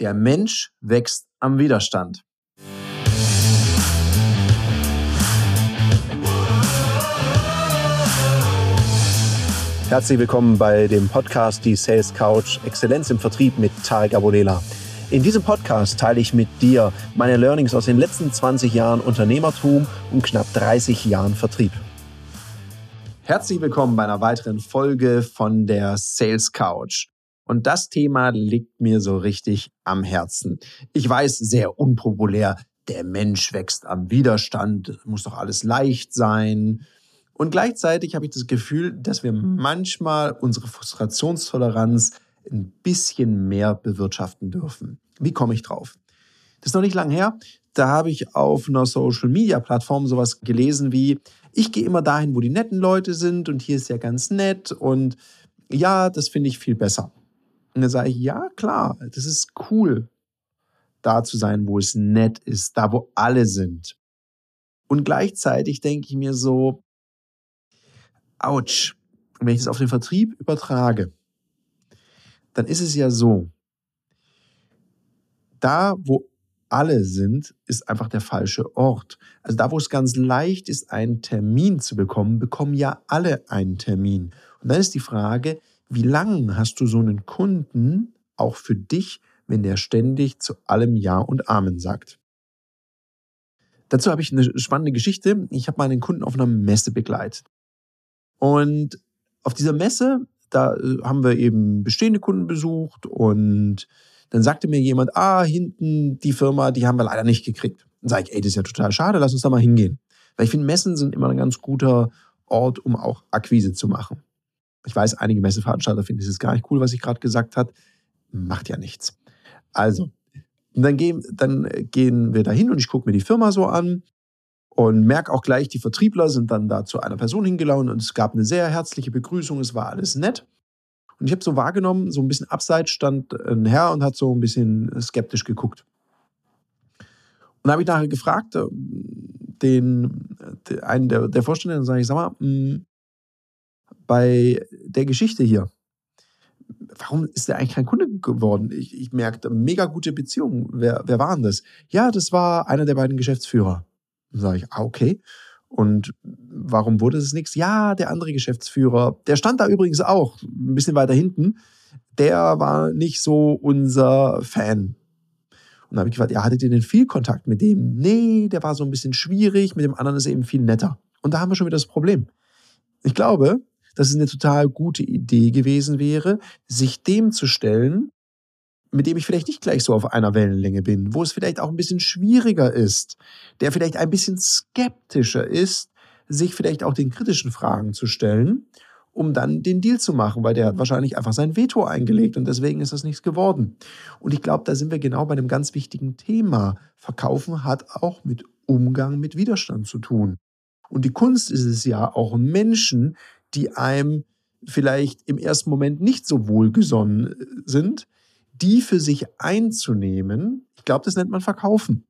Der Mensch wächst am Widerstand. Herzlich willkommen bei dem Podcast Die Sales Couch Exzellenz im Vertrieb mit Tarek Abodela. In diesem Podcast teile ich mit dir meine Learnings aus den letzten 20 Jahren Unternehmertum und knapp 30 Jahren Vertrieb. Herzlich willkommen bei einer weiteren Folge von der Sales Couch. Und das Thema liegt mir so richtig am Herzen. Ich weiß, sehr unpopulär. Der Mensch wächst am Widerstand, muss doch alles leicht sein. Und gleichzeitig habe ich das Gefühl, dass wir manchmal unsere Frustrationstoleranz ein bisschen mehr bewirtschaften dürfen. Wie komme ich drauf? Das ist noch nicht lange her. Da habe ich auf einer Social-Media-Plattform sowas gelesen wie, ich gehe immer dahin, wo die netten Leute sind und hier ist ja ganz nett und ja, das finde ich viel besser. Und dann sage ich, ja, klar, das ist cool, da zu sein, wo es nett ist, da, wo alle sind. Und gleichzeitig denke ich mir so, ouch, wenn ich das auf den Vertrieb übertrage, dann ist es ja so, da, wo alle sind, ist einfach der falsche Ort. Also da, wo es ganz leicht ist, einen Termin zu bekommen, bekommen ja alle einen Termin. Und dann ist die Frage, wie lange hast du so einen Kunden auch für dich, wenn der ständig zu allem Ja und Amen sagt? Dazu habe ich eine spannende Geschichte. Ich habe meinen Kunden auf einer Messe begleitet. Und auf dieser Messe, da äh, haben wir eben bestehende Kunden besucht und dann sagte mir jemand, ah, hinten die Firma, die haben wir leider nicht gekriegt. Dann sage ich, ey, das ist ja total schade, lass uns da mal hingehen. Weil ich finde, Messen sind immer ein ganz guter Ort, um auch Akquise zu machen. Ich weiß, einige Messeveranstalter finden es gar nicht cool, was ich gerade gesagt habe. Macht ja nichts. Also, dann gehen, dann gehen wir dahin und ich gucke mir die Firma so an und merke auch gleich, die Vertriebler sind dann da zu einer Person hingelaufen und es gab eine sehr herzliche Begrüßung, es war alles nett. Und ich habe so wahrgenommen, so ein bisschen abseits stand ein Herr und hat so ein bisschen skeptisch geguckt. Und da habe ich nachher gefragt, äh, den, einen der, der Vorstände, dann sage ich, sag mal, hm, bei der Geschichte hier, warum ist der eigentlich kein Kunde geworden? Ich, ich merkte, mega gute Beziehung. Wer, wer war denn das? Ja, das war einer der beiden Geschäftsführer. Dann sage ich, ah, okay. Und warum wurde es nichts? Ja, der andere Geschäftsführer, der stand da übrigens auch, ein bisschen weiter hinten, der war nicht so unser Fan. Und da habe ich gefragt, ja, hattet ihr denn viel Kontakt mit dem? Nee, der war so ein bisschen schwierig, mit dem anderen ist er eben viel netter. Und da haben wir schon wieder das Problem. Ich glaube, dass es eine total gute Idee gewesen wäre, sich dem zu stellen, mit dem ich vielleicht nicht gleich so auf einer Wellenlänge bin, wo es vielleicht auch ein bisschen schwieriger ist, der vielleicht ein bisschen skeptischer ist, sich vielleicht auch den kritischen Fragen zu stellen, um dann den Deal zu machen, weil der hat wahrscheinlich einfach sein Veto eingelegt und deswegen ist das nichts geworden. Und ich glaube, da sind wir genau bei einem ganz wichtigen Thema. Verkaufen hat auch mit Umgang mit Widerstand zu tun. Und die Kunst ist es ja auch Menschen, die einem vielleicht im ersten Moment nicht so wohlgesonnen äh, sind, die für sich einzunehmen, ich glaube, das nennt man Verkaufen.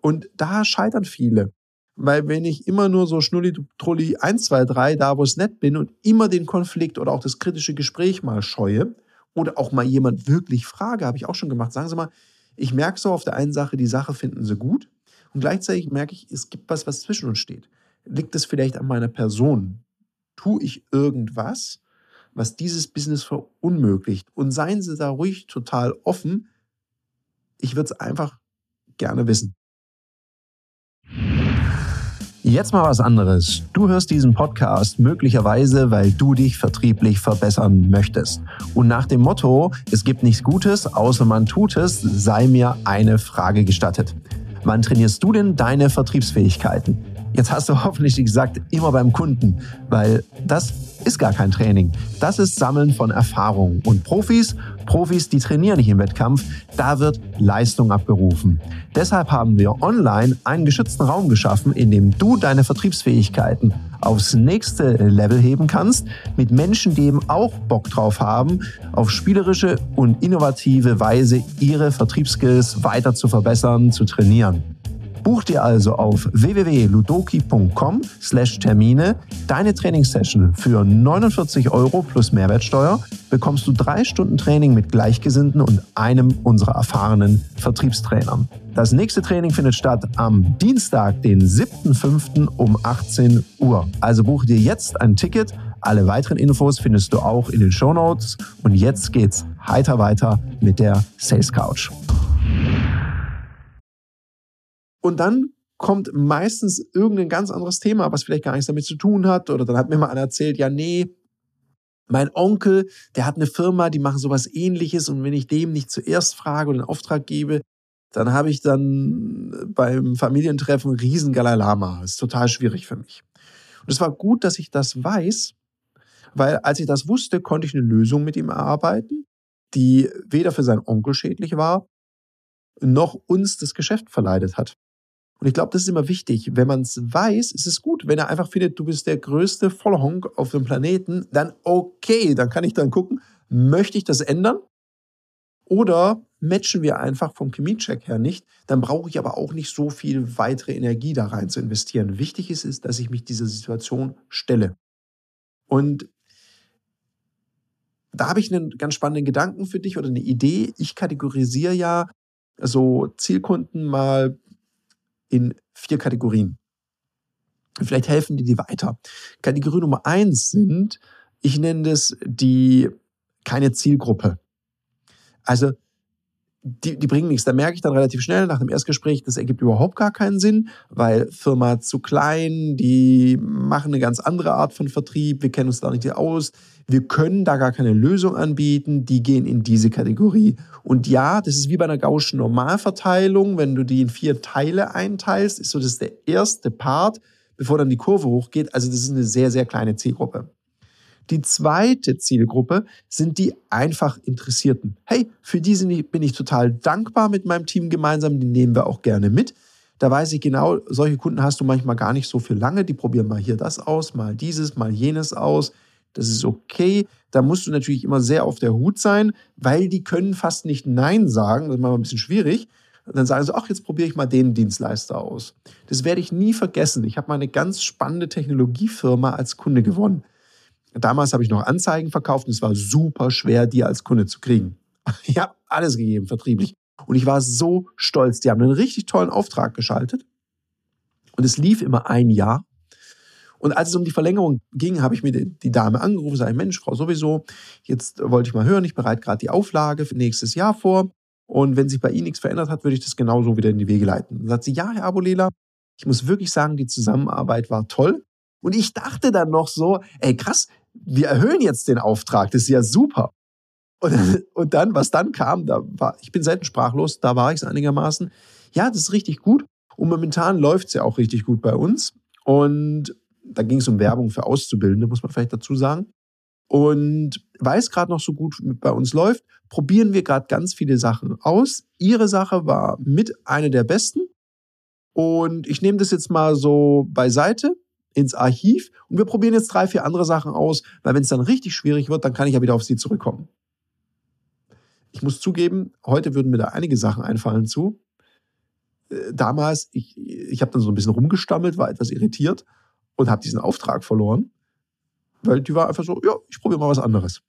Und da scheitern viele. Weil wenn ich immer nur so schnulli-trulli 1, 2, 3 da, wo es nett bin und immer den Konflikt oder auch das kritische Gespräch mal scheue oder auch mal jemand wirklich frage, habe ich auch schon gemacht, sagen Sie mal, ich merke so auf der einen Sache, die Sache finden Sie gut und gleichzeitig merke ich, es gibt was, was zwischen uns steht. Liegt es vielleicht an meiner Person? Tue ich irgendwas, was dieses Business verunmöglicht. Und seien Sie da ruhig total offen. Ich würde es einfach gerne wissen. Jetzt mal was anderes. Du hörst diesen Podcast möglicherweise, weil du dich vertrieblich verbessern möchtest. Und nach dem Motto, es gibt nichts Gutes, außer man tut es, sei mir eine Frage gestattet. Wann trainierst du denn deine Vertriebsfähigkeiten? Jetzt hast du hoffentlich gesagt, immer beim Kunden, weil das ist gar kein Training. Das ist Sammeln von Erfahrungen. Und Profis, Profis, die trainieren nicht im Wettkampf, da wird Leistung abgerufen. Deshalb haben wir online einen geschützten Raum geschaffen, in dem du deine Vertriebsfähigkeiten aufs nächste Level heben kannst, mit Menschen, die eben auch Bock drauf haben, auf spielerische und innovative Weise ihre Vertriebsskills weiter zu verbessern, zu trainieren. Buch dir also auf www.ludoki.com/termine deine Trainingssession für 49 Euro plus Mehrwertsteuer. Bekommst du drei Stunden Training mit Gleichgesinnten und einem unserer erfahrenen Vertriebstrainern. Das nächste Training findet statt am Dienstag, den 7.5. um 18 Uhr. Also buche dir jetzt ein Ticket. Alle weiteren Infos findest du auch in den Show Notes. Und jetzt geht's heiter weiter mit der Sales Couch. Und dann kommt meistens irgendein ganz anderes Thema, was vielleicht gar nichts damit zu tun hat. Oder dann hat mir mal einer erzählt, ja, nee, mein Onkel, der hat eine Firma, die machen sowas ähnliches. Und wenn ich dem nicht zuerst frage oder einen Auftrag gebe, dann habe ich dann beim Familientreffen einen riesen Galalama. Das ist total schwierig für mich. Und es war gut, dass ich das weiß, weil als ich das wusste, konnte ich eine Lösung mit ihm erarbeiten, die weder für seinen Onkel schädlich war, noch uns das Geschäft verleidet hat. Und ich glaube, das ist immer wichtig. Wenn man es weiß, ist es gut. Wenn er einfach findet, du bist der größte Vollhonk auf dem Planeten, dann okay, dann kann ich dann gucken, möchte ich das ändern? Oder matchen wir einfach vom Chemiecheck her nicht, dann brauche ich aber auch nicht so viel weitere Energie da rein zu investieren. Wichtig ist, ist, dass ich mich dieser Situation stelle. Und da habe ich einen ganz spannenden Gedanken für dich oder eine Idee. Ich kategorisiere ja so Zielkunden mal in vier Kategorien. Vielleicht helfen die dir weiter. Kategorie Nummer eins sind, ich nenne das die keine Zielgruppe. Also die, die bringen nichts. Da merke ich dann relativ schnell nach dem Erstgespräch, das ergibt überhaupt gar keinen Sinn, weil Firma zu klein, die machen eine ganz andere Art von Vertrieb, wir kennen uns da nicht aus, wir können da gar keine Lösung anbieten, die gehen in diese Kategorie. Und ja, das ist wie bei einer Gaußschen Normalverteilung, wenn du die in vier Teile einteilst, ist so das der erste Part, bevor dann die Kurve hochgeht. Also das ist eine sehr, sehr kleine Zielgruppe. Die zweite Zielgruppe sind die einfach Interessierten. Hey, für die bin ich total dankbar mit meinem Team gemeinsam, die nehmen wir auch gerne mit. Da weiß ich genau, solche Kunden hast du manchmal gar nicht so für lange, die probieren mal hier das aus, mal dieses, mal jenes aus. Das ist okay. Da musst du natürlich immer sehr auf der Hut sein, weil die können fast nicht Nein sagen. Das ist mal ein bisschen schwierig. Und dann sagen sie, ach, jetzt probiere ich mal den Dienstleister aus. Das werde ich nie vergessen. Ich habe mal eine ganz spannende Technologiefirma als Kunde gewonnen. Damals habe ich noch Anzeigen verkauft und es war super schwer, die als Kunde zu kriegen. Ich habe alles gegeben, vertrieblich. Und ich war so stolz. Die haben einen richtig tollen Auftrag geschaltet. Und es lief immer ein Jahr. Und als es um die Verlängerung ging, habe ich mir die Dame angerufen, sage, Mensch, Frau sowieso, jetzt wollte ich mal hören, ich bereite gerade die Auflage für nächstes Jahr vor. Und wenn sich bei Ihnen nichts verändert hat, würde ich das genauso wieder in die Wege leiten. Dann sagt sie, ja, Herr Abolela, ich muss wirklich sagen, die Zusammenarbeit war toll. Und ich dachte dann noch so, ey krass, wir erhöhen jetzt den Auftrag, das ist ja super. Und, und dann, was dann kam, da war, ich bin selten sprachlos, da war ich es einigermaßen. Ja, das ist richtig gut. Und momentan läuft es ja auch richtig gut bei uns. Und da ging es um Werbung für Auszubildende, muss man vielleicht dazu sagen. Und weil es gerade noch so gut bei uns läuft, probieren wir gerade ganz viele Sachen aus. Ihre Sache war mit einer der besten. Und ich nehme das jetzt mal so beiseite ins Archiv und wir probieren jetzt drei, vier andere Sachen aus, weil wenn es dann richtig schwierig wird, dann kann ich ja wieder auf sie zurückkommen. Ich muss zugeben, heute würden mir da einige Sachen einfallen zu. Äh, damals, ich, ich habe dann so ein bisschen rumgestammelt, war etwas irritiert und habe diesen Auftrag verloren, weil die war einfach so, ja, ich probiere mal was anderes.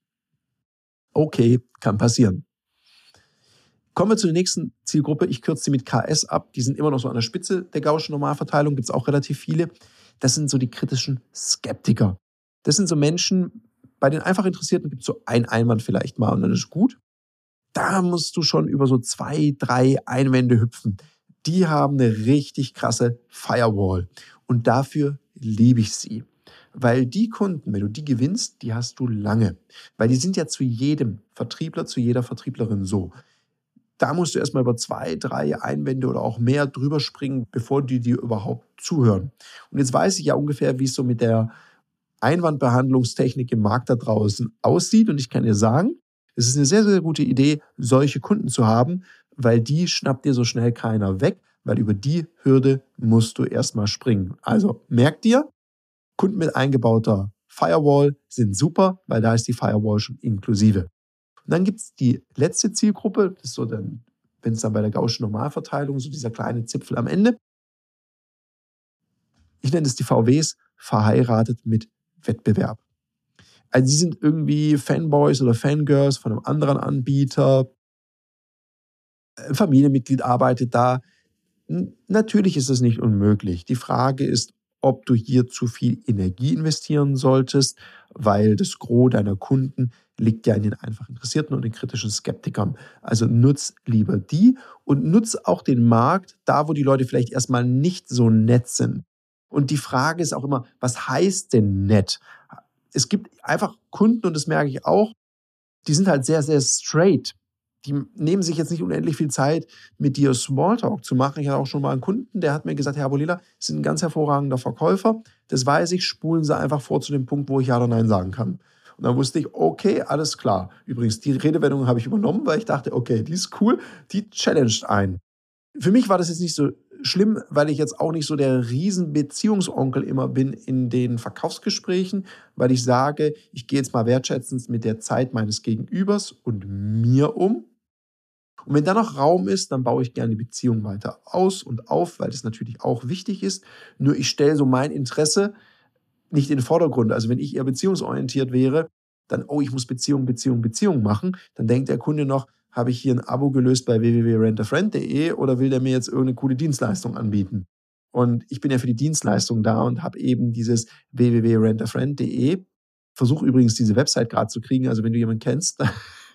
Okay, kann passieren. Kommen wir zur nächsten Zielgruppe. Ich kürze sie mit KS ab. Die sind immer noch so an der Spitze der Gaußschen Normalverteilung. Gibt es auch relativ viele. Das sind so die kritischen Skeptiker. Das sind so Menschen, bei den einfach Interessierten gibt es so ein Einwand vielleicht mal und dann ist gut. Da musst du schon über so zwei, drei Einwände hüpfen. Die haben eine richtig krasse Firewall. Und dafür liebe ich sie. Weil die Kunden, wenn du die gewinnst, die hast du lange. Weil die sind ja zu jedem Vertriebler, zu jeder Vertrieblerin so da musst du erstmal über zwei, drei Einwände oder auch mehr drüber springen, bevor die dir überhaupt zuhören. Und jetzt weiß ich ja ungefähr, wie es so mit der Einwandbehandlungstechnik im Markt da draußen aussieht. Und ich kann dir sagen, es ist eine sehr, sehr gute Idee, solche Kunden zu haben, weil die schnappt dir so schnell keiner weg, weil über die Hürde musst du erstmal springen. Also merk dir, Kunden mit eingebauter Firewall sind super, weil da ist die Firewall schon inklusive. Und dann gibt es die letzte Zielgruppe, das ist so dann, wenn es dann bei der Gaußschen Normalverteilung, so dieser kleine Zipfel am Ende, ich nenne es die VWs, verheiratet mit Wettbewerb. Also sie sind irgendwie Fanboys oder Fangirls von einem anderen Anbieter. Ein Familienmitglied arbeitet da. Natürlich ist es nicht unmöglich. Die Frage ist, ob du hier zu viel Energie investieren solltest, weil das Gros deiner Kunden liegt ja in den einfach Interessierten und den kritischen Skeptikern. Also nutz lieber die und nutz auch den Markt da, wo die Leute vielleicht erstmal nicht so nett sind. Und die Frage ist auch immer, was heißt denn nett? Es gibt einfach Kunden, und das merke ich auch, die sind halt sehr, sehr straight die nehmen sich jetzt nicht unendlich viel Zeit, mit dir Smalltalk zu machen. Ich hatte auch schon mal einen Kunden, der hat mir gesagt, Herr Bolila, Sie sind ein ganz hervorragender Verkäufer. Das weiß ich, spulen Sie einfach vor zu dem Punkt, wo ich Ja oder Nein sagen kann. Und dann wusste ich, okay, alles klar. Übrigens, die Redewendung habe ich übernommen, weil ich dachte, okay, die ist cool, die challenged ein. Für mich war das jetzt nicht so schlimm, weil ich jetzt auch nicht so der Riesenbeziehungsonkel immer bin in den Verkaufsgesprächen, weil ich sage, ich gehe jetzt mal wertschätzend mit der Zeit meines Gegenübers und mir um und wenn da noch Raum ist, dann baue ich gerne die Beziehung weiter aus und auf, weil das natürlich auch wichtig ist. Nur ich stelle so mein Interesse nicht in den Vordergrund. Also wenn ich eher beziehungsorientiert wäre, dann, oh, ich muss Beziehung, Beziehung, Beziehung machen, dann denkt der Kunde noch, habe ich hier ein Abo gelöst bei www.rentafriend.de oder will der mir jetzt irgendeine coole Dienstleistung anbieten? Und ich bin ja für die Dienstleistung da und habe eben dieses www.rentafriend.de. Versuche übrigens diese Website gerade zu kriegen. Also wenn du jemanden kennst,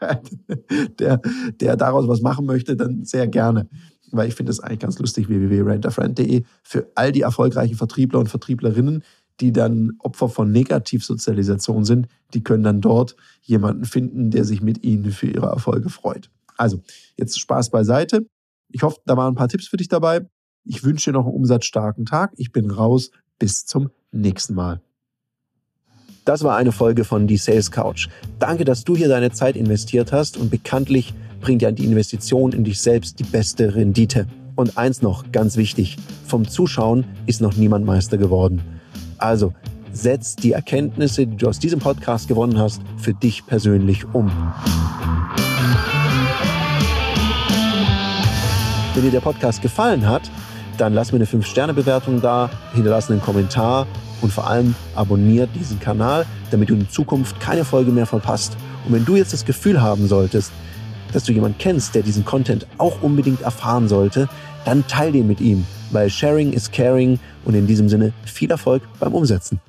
der, der daraus was machen möchte, dann sehr gerne. Weil ich finde es eigentlich ganz lustig, www.rentafriend.de für all die erfolgreichen Vertriebler und Vertrieblerinnen, die dann Opfer von Negativsozialisation sind, die können dann dort jemanden finden, der sich mit ihnen für ihre Erfolge freut. Also, jetzt Spaß beiseite. Ich hoffe, da waren ein paar Tipps für dich dabei. Ich wünsche dir noch einen umsatzstarken Tag. Ich bin raus. Bis zum nächsten Mal. Das war eine Folge von Die Sales Couch. Danke, dass du hier deine Zeit investiert hast und bekanntlich bringt ja die Investition in dich selbst die beste Rendite. Und eins noch, ganz wichtig, vom Zuschauen ist noch niemand Meister geworden. Also, setz die Erkenntnisse, die du aus diesem Podcast gewonnen hast, für dich persönlich um. Wenn dir der Podcast gefallen hat, dann lass mir eine 5-Sterne-Bewertung da, hinterlass einen Kommentar und vor allem abonniert diesen Kanal, damit du in Zukunft keine Folge mehr verpasst. Und wenn du jetzt das Gefühl haben solltest, dass du jemanden kennst, der diesen Content auch unbedingt erfahren sollte, dann teile den mit ihm, weil Sharing is Caring und in diesem Sinne viel Erfolg beim Umsetzen.